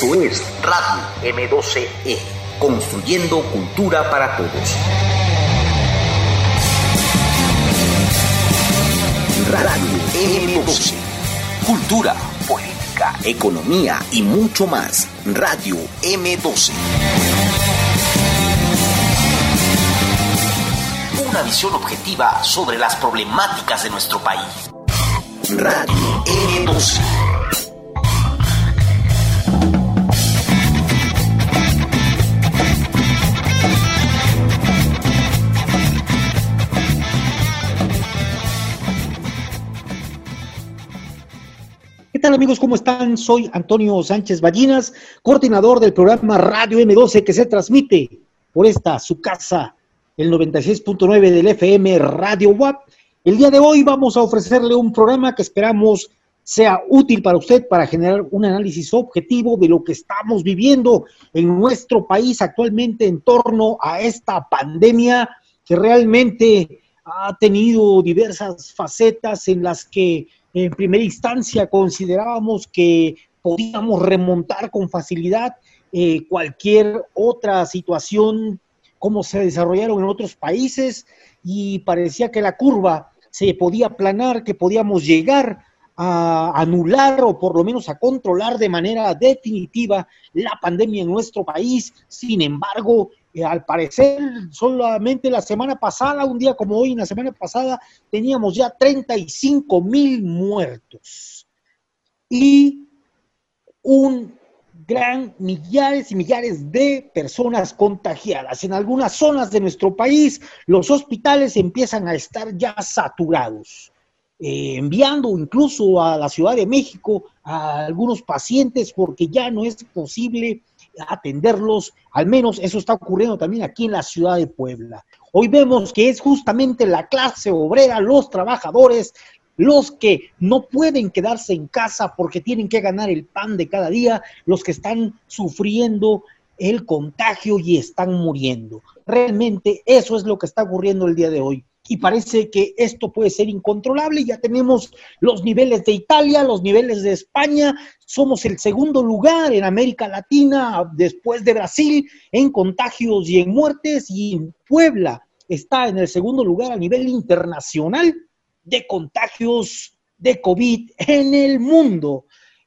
Esto es Radio M12E, construyendo cultura para todos. Radio M12, cultura, política, economía y mucho más. Radio M12. Una visión objetiva sobre las problemáticas de nuestro país. Radio M12. Amigos? ¿Cómo están? Soy Antonio Sánchez Ballinas, coordinador del programa Radio M12 que se transmite por esta, su casa, el 96.9 del FM Radio WAP. El día de hoy vamos a ofrecerle un programa que esperamos sea útil para usted para generar un análisis objetivo de lo que estamos viviendo en nuestro país actualmente en torno a esta pandemia que realmente ha tenido diversas facetas en las que en primera instancia considerábamos que podíamos remontar con facilidad eh, cualquier otra situación como se desarrollaron en otros países y parecía que la curva se podía aplanar, que podíamos llegar a anular o por lo menos a controlar de manera definitiva la pandemia en nuestro país. Sin embargo, eh, al parecer, solamente la semana pasada, un día como hoy, en la semana pasada, teníamos ya 35 mil muertos. Y un gran millares y millares de personas contagiadas. En algunas zonas de nuestro país, los hospitales empiezan a estar ya saturados. Eh, enviando incluso a la Ciudad de México a algunos pacientes porque ya no es posible atenderlos, al menos eso está ocurriendo también aquí en la ciudad de Puebla. Hoy vemos que es justamente la clase obrera, los trabajadores, los que no pueden quedarse en casa porque tienen que ganar el pan de cada día, los que están sufriendo el contagio y están muriendo. Realmente eso es lo que está ocurriendo el día de hoy y parece que esto puede ser incontrolable. Ya tenemos los niveles de Italia, los niveles de España. Somos el segundo lugar en América Latina después de Brasil en contagios y en muertes y Puebla está en el segundo lugar a nivel internacional de contagios de COVID en el mundo.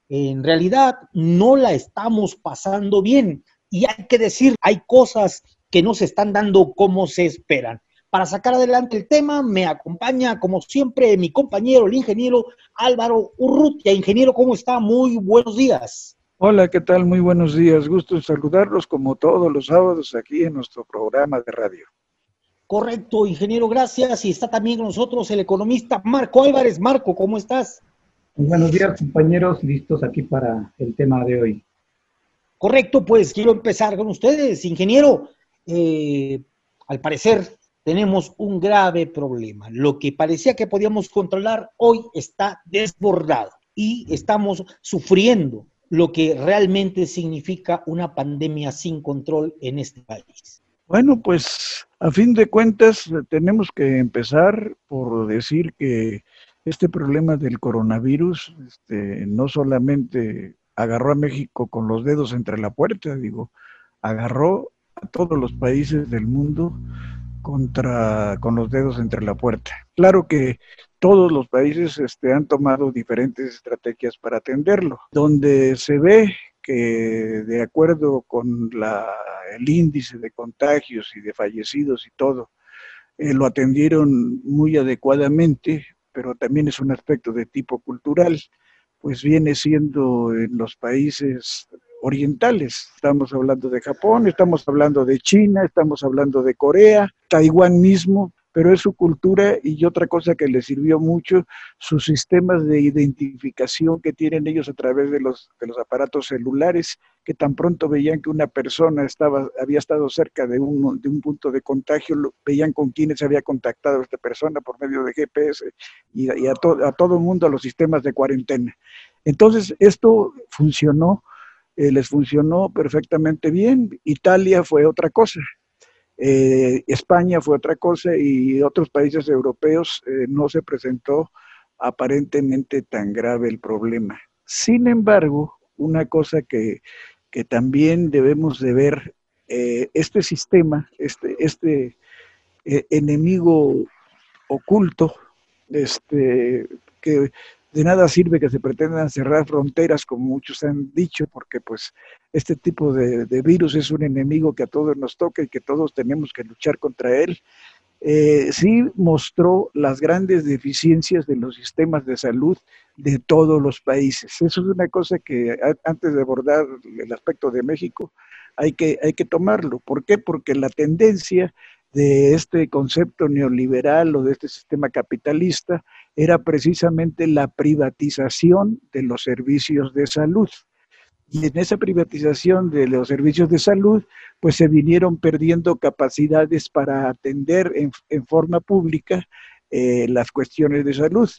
En realidad no la estamos pasando bien y hay que decir, hay cosas que no se están dando como se esperan. Para sacar adelante el tema me acompaña, como siempre, mi compañero, el ingeniero Álvaro Urrutia. Ingeniero, ¿cómo está? Muy buenos días. Hola, ¿qué tal? Muy buenos días. Gusto en saludarlos como todos los sábados aquí en nuestro programa de radio. Correcto, ingeniero, gracias. Y está también con nosotros el economista Marco Álvarez. Marco, ¿cómo estás? Muy buenos días, compañeros, listos aquí para el tema de hoy. Correcto, pues quiero empezar con ustedes, ingeniero. Eh, al parecer, tenemos un grave problema. Lo que parecía que podíamos controlar hoy está desbordado y estamos sufriendo lo que realmente significa una pandemia sin control en este país. Bueno, pues a fin de cuentas tenemos que empezar por decir que este problema del coronavirus este, no solamente agarró a México con los dedos entre la puerta, digo, agarró a todos los países del mundo contra, con los dedos entre la puerta. Claro que todos los países este, han tomado diferentes estrategias para atenderlo, donde se ve que de acuerdo con la, el índice de contagios y de fallecidos y todo, eh, lo atendieron muy adecuadamente, pero también es un aspecto de tipo cultural, pues viene siendo en los países orientales. Estamos hablando de Japón, estamos hablando de China, estamos hablando de Corea, Taiwán mismo, pero es su cultura y otra cosa que les sirvió mucho, sus sistemas de identificación que tienen ellos a través de los, de los aparatos celulares, que tan pronto veían que una persona estaba, había estado cerca de un, de un punto de contagio, veían con quiénes había contactado esta persona por medio de GPS y, a, a todo el mundo a los sistemas de cuarentena. Entonces, esto funcionó eh, les funcionó perfectamente bien. Italia fue otra cosa. Eh, España fue otra cosa y otros países europeos eh, no se presentó aparentemente tan grave el problema. Sin embargo, una cosa que, que también debemos de ver este sistema, este, este enemigo oculto, este, que de nada sirve que se pretendan cerrar fronteras, como muchos han dicho, porque pues este tipo de, virus es un enemigo que a todos nos toca y que todos tenemos que luchar contra él. Eh, sí mostró las grandes deficiencias de los sistemas de salud de todos los países. Eso es una cosa que antes de abordar el aspecto de México hay que, hay que tomarlo. ¿Por qué? Porque la tendencia de este concepto neoliberal o de este sistema capitalista era precisamente la privatización de los servicios de salud. Y en esa privatización de los servicios de salud, pues se vinieron perdiendo capacidades para atender en, forma pública eh, las cuestiones de salud.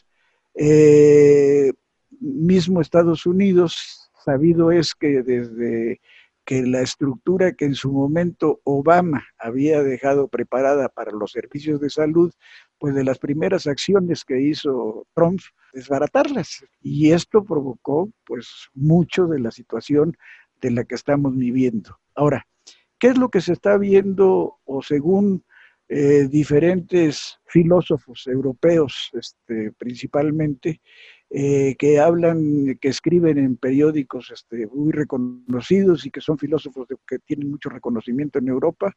Eh, mismo Estados Unidos, sabido es que desde que la estructura que en su momento Obama había dejado preparada para los servicios de salud, pues de las primeras acciones que hizo Trump, desbaratarlas. Y esto provocó pues mucho de la situación de la que estamos viviendo. Ahora, ¿qué es lo que se está viendo o según eh, diferentes filósofos europeos este, principalmente, eh, que hablan, que escriben en periódicos este, muy reconocidos y que son filósofos que tienen mucho reconocimiento en Europa,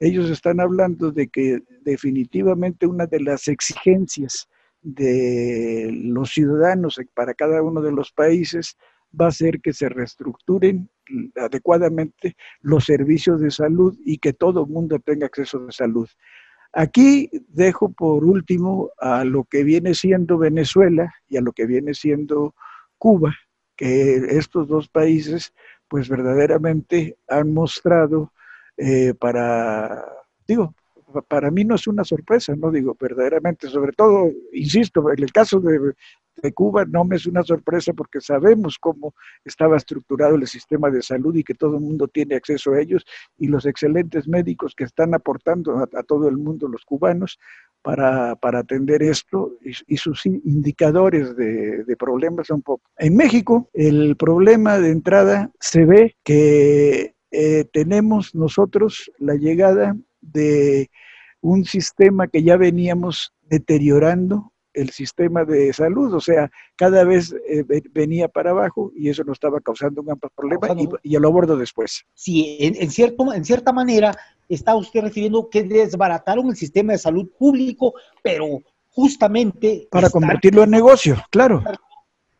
ellos están hablando de que definitivamente una de las exigencias de los ciudadanos para cada uno de los países va a ser que se reestructuren adecuadamente los servicios de salud y que todo el mundo tenga acceso a salud. Aquí dejo por último a lo que viene siendo Venezuela y a lo que viene siendo Cuba, que estos dos países pues verdaderamente han mostrado eh, para, digo, para mí no es una sorpresa, no digo verdaderamente, sobre todo, insisto, en el caso de, Cuba no me es una sorpresa porque sabemos cómo estaba estructurado el sistema de salud y que todo el mundo tiene acceso a ellos y los excelentes médicos que están aportando a, todo el mundo los cubanos para, para atender esto y, sus indicadores de, problemas son poco. En México el problema de entrada se ve que eh, tenemos nosotros la llegada de un sistema que ya veníamos deteriorando el sistema de salud, o sea, cada vez eh, venía para abajo y eso nos estaba causando un gran problema y, y, lo abordo después. Sí, en, cierto, en cierta manera está usted refiriendo que desbarataron el sistema de salud público, pero justamente... Para convertirlo en negocio, claro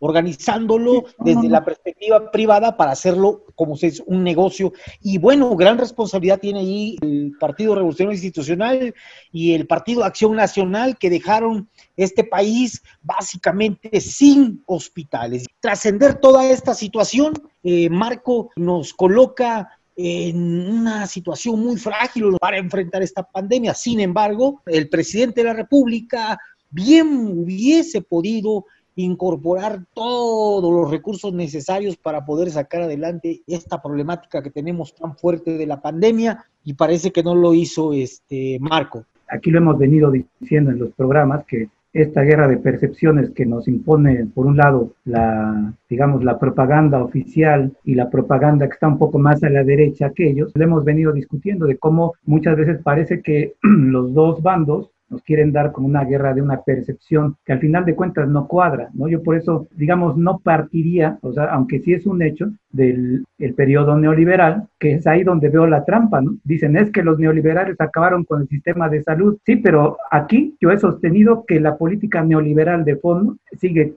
organizándolo desde la perspectiva privada para hacerlo como si es un negocio. Y bueno, gran responsabilidad tiene ahí el Partido Revolucionario Institucional y el Partido Acción Nacional que dejaron este país básicamente sin hospitales. Trascender toda esta situación, eh, Marco nos coloca en una situación muy frágil para enfrentar esta pandemia. Sin embargo, el presidente de la República bien hubiese podido incorporar todos los recursos necesarios para poder sacar adelante esta problemática que tenemos tan fuerte de la pandemia y parece que no lo hizo este Marco. Aquí lo hemos venido diciendo en los programas que esta guerra de percepciones que nos impone, por un lado, la, digamos, la propaganda oficial y la propaganda que está un poco más a la derecha que ellos, lo hemos venido discutiendo de cómo muchas veces parece que los dos bandos nos quieren dar como una guerra de una percepción que al final de cuentas no cuadra, ¿no? Yo por eso, digamos, no partiría, o sea, aunque sí es un hecho del el periodo neoliberal, que es ahí donde veo la trampa, ¿no? Dicen, es que los neoliberales acabaron con el sistema de salud. Sí, pero aquí yo he sostenido que la política neoliberal de fondo sigue,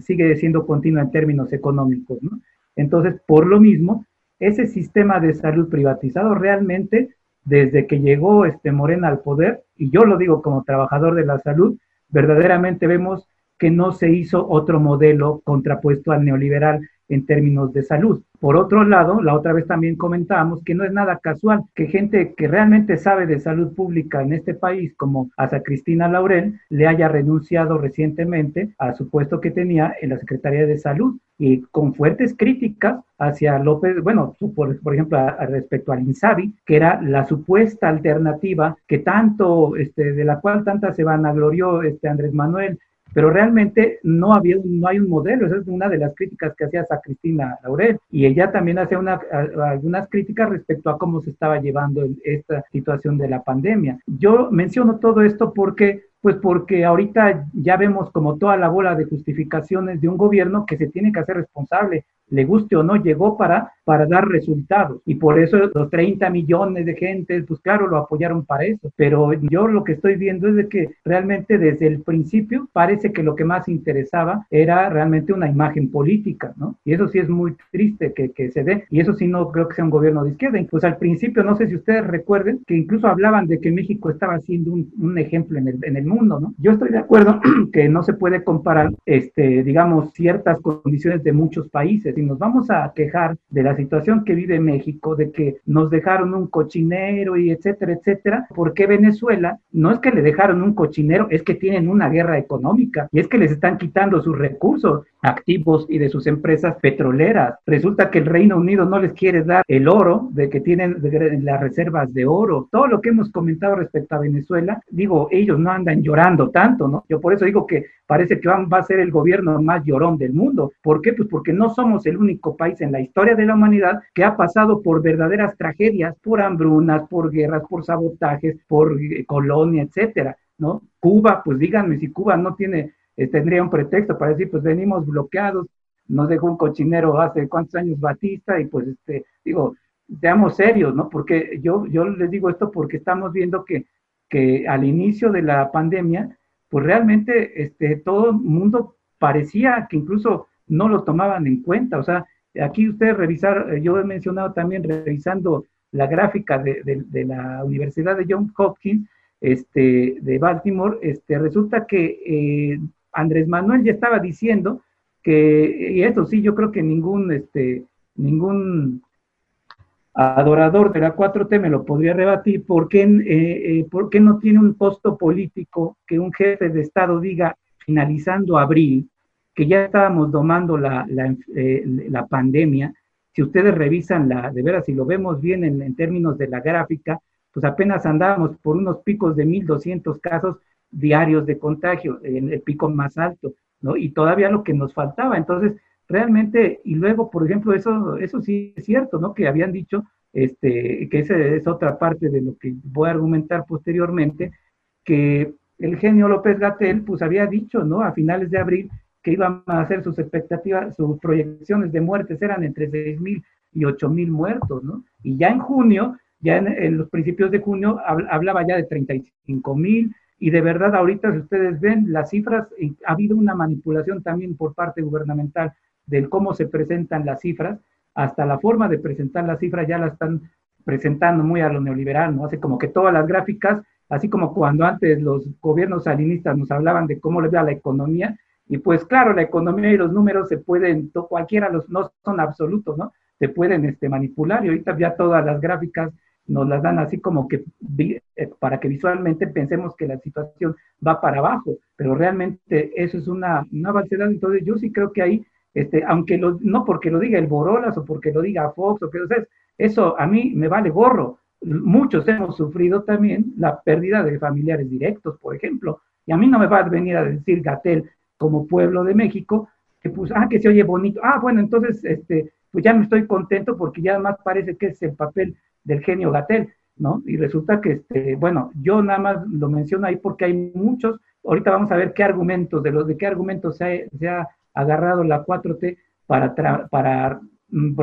sigue siendo continua en términos económicos, ¿no? Entonces, por lo mismo, ese sistema de salud privatizado realmente desde que llegó este Morena al poder, y yo lo digo como trabajador de la salud, verdaderamente vemos que no se hizo otro modelo contrapuesto al neoliberal en términos de salud. Por otro lado, la otra vez también comentábamos que no es nada casual que gente que realmente sabe de salud pública en este país, como hasta Cristina Laurel, le haya renunciado recientemente a su puesto que tenía en la Secretaría de Salud y con fuertes críticas hacia López, bueno, por, por ejemplo, respecto al INSABI, que era la supuesta alternativa que tanto, este, de la cual tanta se vanaglorió este Andrés Manuel pero realmente no había, no hay un modelo, esa es una de las críticas que hacía a Cristina Laurel, y ella también hacía una, algunas críticas respecto a cómo se estaba llevando esta situación de la pandemia. Yo menciono todo esto porque pues porque ahorita ya vemos como toda la bola de justificaciones de un gobierno que se tiene que hacer responsable le guste o no, llegó para, para dar resultados. Y por eso los 30 millones de gente, pues claro, lo apoyaron para eso. Pero yo lo que estoy viendo es que realmente desde el principio parece que lo que más interesaba era realmente una imagen política, ¿no? Y eso sí es muy triste que, que se dé. Y eso sí no creo que sea un gobierno de izquierda. Pues al principio, no sé si ustedes recuerden, que incluso hablaban de que México estaba siendo un, un ejemplo en el, en el mundo, ¿no? Yo estoy de acuerdo que no se puede comparar, este, digamos, ciertas condiciones de muchos países nos vamos a quejar de la situación que vive México, de que nos dejaron un cochinero y etcétera, etcétera, ¿por qué Venezuela? No es que le dejaron un cochinero, es que tienen una guerra económica y es que les están quitando sus recursos activos y de sus empresas petroleras. Resulta que el Reino Unido no les quiere dar el oro, de que tienen las reservas de oro. Todo lo que hemos comentado respecto a Venezuela, digo, ellos no andan llorando tanto, ¿no? Yo por eso digo que parece que va a ser el gobierno más llorón del mundo. ¿Por qué? Pues porque no somos el único país en la historia de la humanidad que ha pasado por verdaderas tragedias, por hambrunas, por guerras, por sabotajes, por eh, colonia, etcétera, ¿no? Cuba, pues díganme si Cuba no tiene eh, tendría un pretexto para decir, pues venimos bloqueados, nos dejó un cochinero hace cuántos años Batista y pues, este, digo, seamos serios, ¿no? Porque yo, yo les digo esto porque estamos viendo que, que al inicio de la pandemia, pues realmente este, todo el mundo parecía que incluso no lo tomaban en cuenta. O sea, aquí ustedes revisar, yo he mencionado también revisando la gráfica de, la Universidad de Johns Hopkins, este, de Baltimore, este, resulta que eh, Andrés Manuel ya estaba diciendo que, y eso sí, yo creo que ningún, este, ningún adorador de la 4T me lo podría rebatir, ¿por qué, eh, eh, ¿por qué no tiene un costo político que un jefe de Estado diga, finalizando abril, que ya estábamos domando la, eh, la pandemia? Si ustedes revisan la, de veras, si lo vemos bien en, en términos de la gráfica, pues apenas andábamos por unos picos de 1.200 casos diarios de contagio, en el pico más alto, ¿no? Y todavía lo que nos faltaba. Entonces, realmente, y luego, por ejemplo, eso, eso sí es cierto, ¿no? Que habían dicho, este, que esa es otra parte de lo que voy a argumentar posteriormente, que el genio López Gatel, pues había dicho, ¿no? A finales de abril, que iban a hacer sus expectativas, sus proyecciones de muertes eran entre 6 mil y 8 mil muertos, ¿no? Y ya en junio, ya en, los principios de junio, hablaba ya de 35 mil, y de verdad, ahorita, si ustedes ven las cifras, ha habido una manipulación también por parte gubernamental del cómo se presentan las cifras, hasta la forma de presentar las cifras ya la están presentando muy a lo neoliberal, ¿no? Hace como que todas las gráficas, así como cuando antes los gobiernos salinistas nos hablaban de cómo le ve a la economía, y pues claro, la economía y los números se pueden, cualquiera los no son absolutos, ¿no? Se pueden este, manipular y ahorita ya todas las gráficas nos las dan así como que eh, para que visualmente pensemos que la situación va para abajo, pero realmente eso es una, una falsedad. Entonces yo sí creo que ahí, este, aunque lo, no porque lo diga el Borolas o porque lo diga Fox o que sea, eso a mí me vale gorro. Muchos hemos sufrido también la pérdida de familiares directos, por ejemplo, y a mí no me va a venir a decir Gatel como pueblo de México que pues, ah, que se oye bonito. Ah, bueno, entonces, este, pues ya me estoy contento porque ya más parece que es el papel del genio Gatel, ¿no? Y resulta que, este, bueno, yo nada más lo menciono ahí porque hay muchos, ahorita vamos a ver qué argumentos, de los de qué argumentos se ha, agarrado la 4T para, para mm,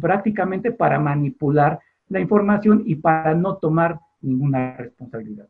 prácticamente para manipular la información y para no tomar ninguna responsabilidad.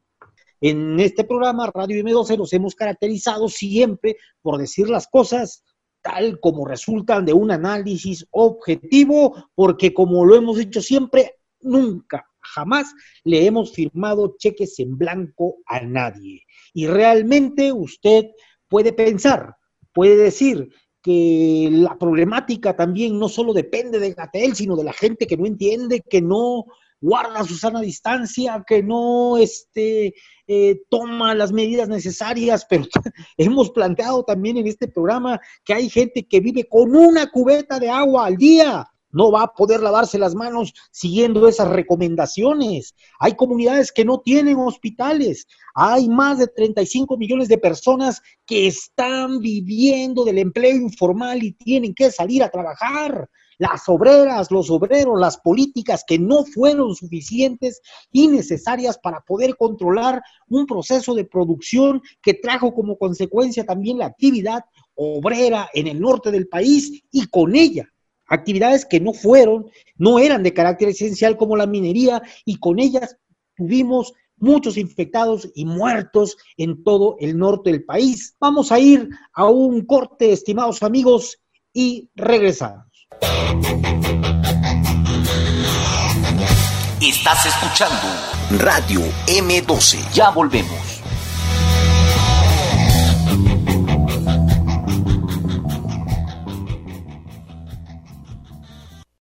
En este programa, Radio M12, nos hemos caracterizado siempre por decir las cosas tal como resultan de un análisis objetivo, porque como lo hemos dicho siempre, nunca, jamás le hemos firmado cheques en blanco a nadie. Y realmente usted puede pensar, puede decir que la problemática también no solo depende de Gatel, sino de la gente que no entiende, que no guarda su sana distancia, que no este, eh, toma las medidas necesarias, pero hemos planteado también en este programa que hay gente que vive con una cubeta de agua al día no va a poder lavarse las manos siguiendo esas recomendaciones. Hay comunidades que no tienen hospitales. Hay más de 35 millones de personas que están viviendo del empleo informal y tienen que salir a trabajar las obreras, los obreros, las políticas que no fueron suficientes y necesarias para poder controlar un proceso de producción que trajo como consecuencia también la actividad obrera en el norte del país y con ella actividades que no fueron, no eran de carácter esencial como la minería y con ellas tuvimos muchos infectados y muertos en todo el norte del país. Vamos a ir a un corte, estimados amigos, y regresamos. Estás escuchando Radio M12. Ya volvemos.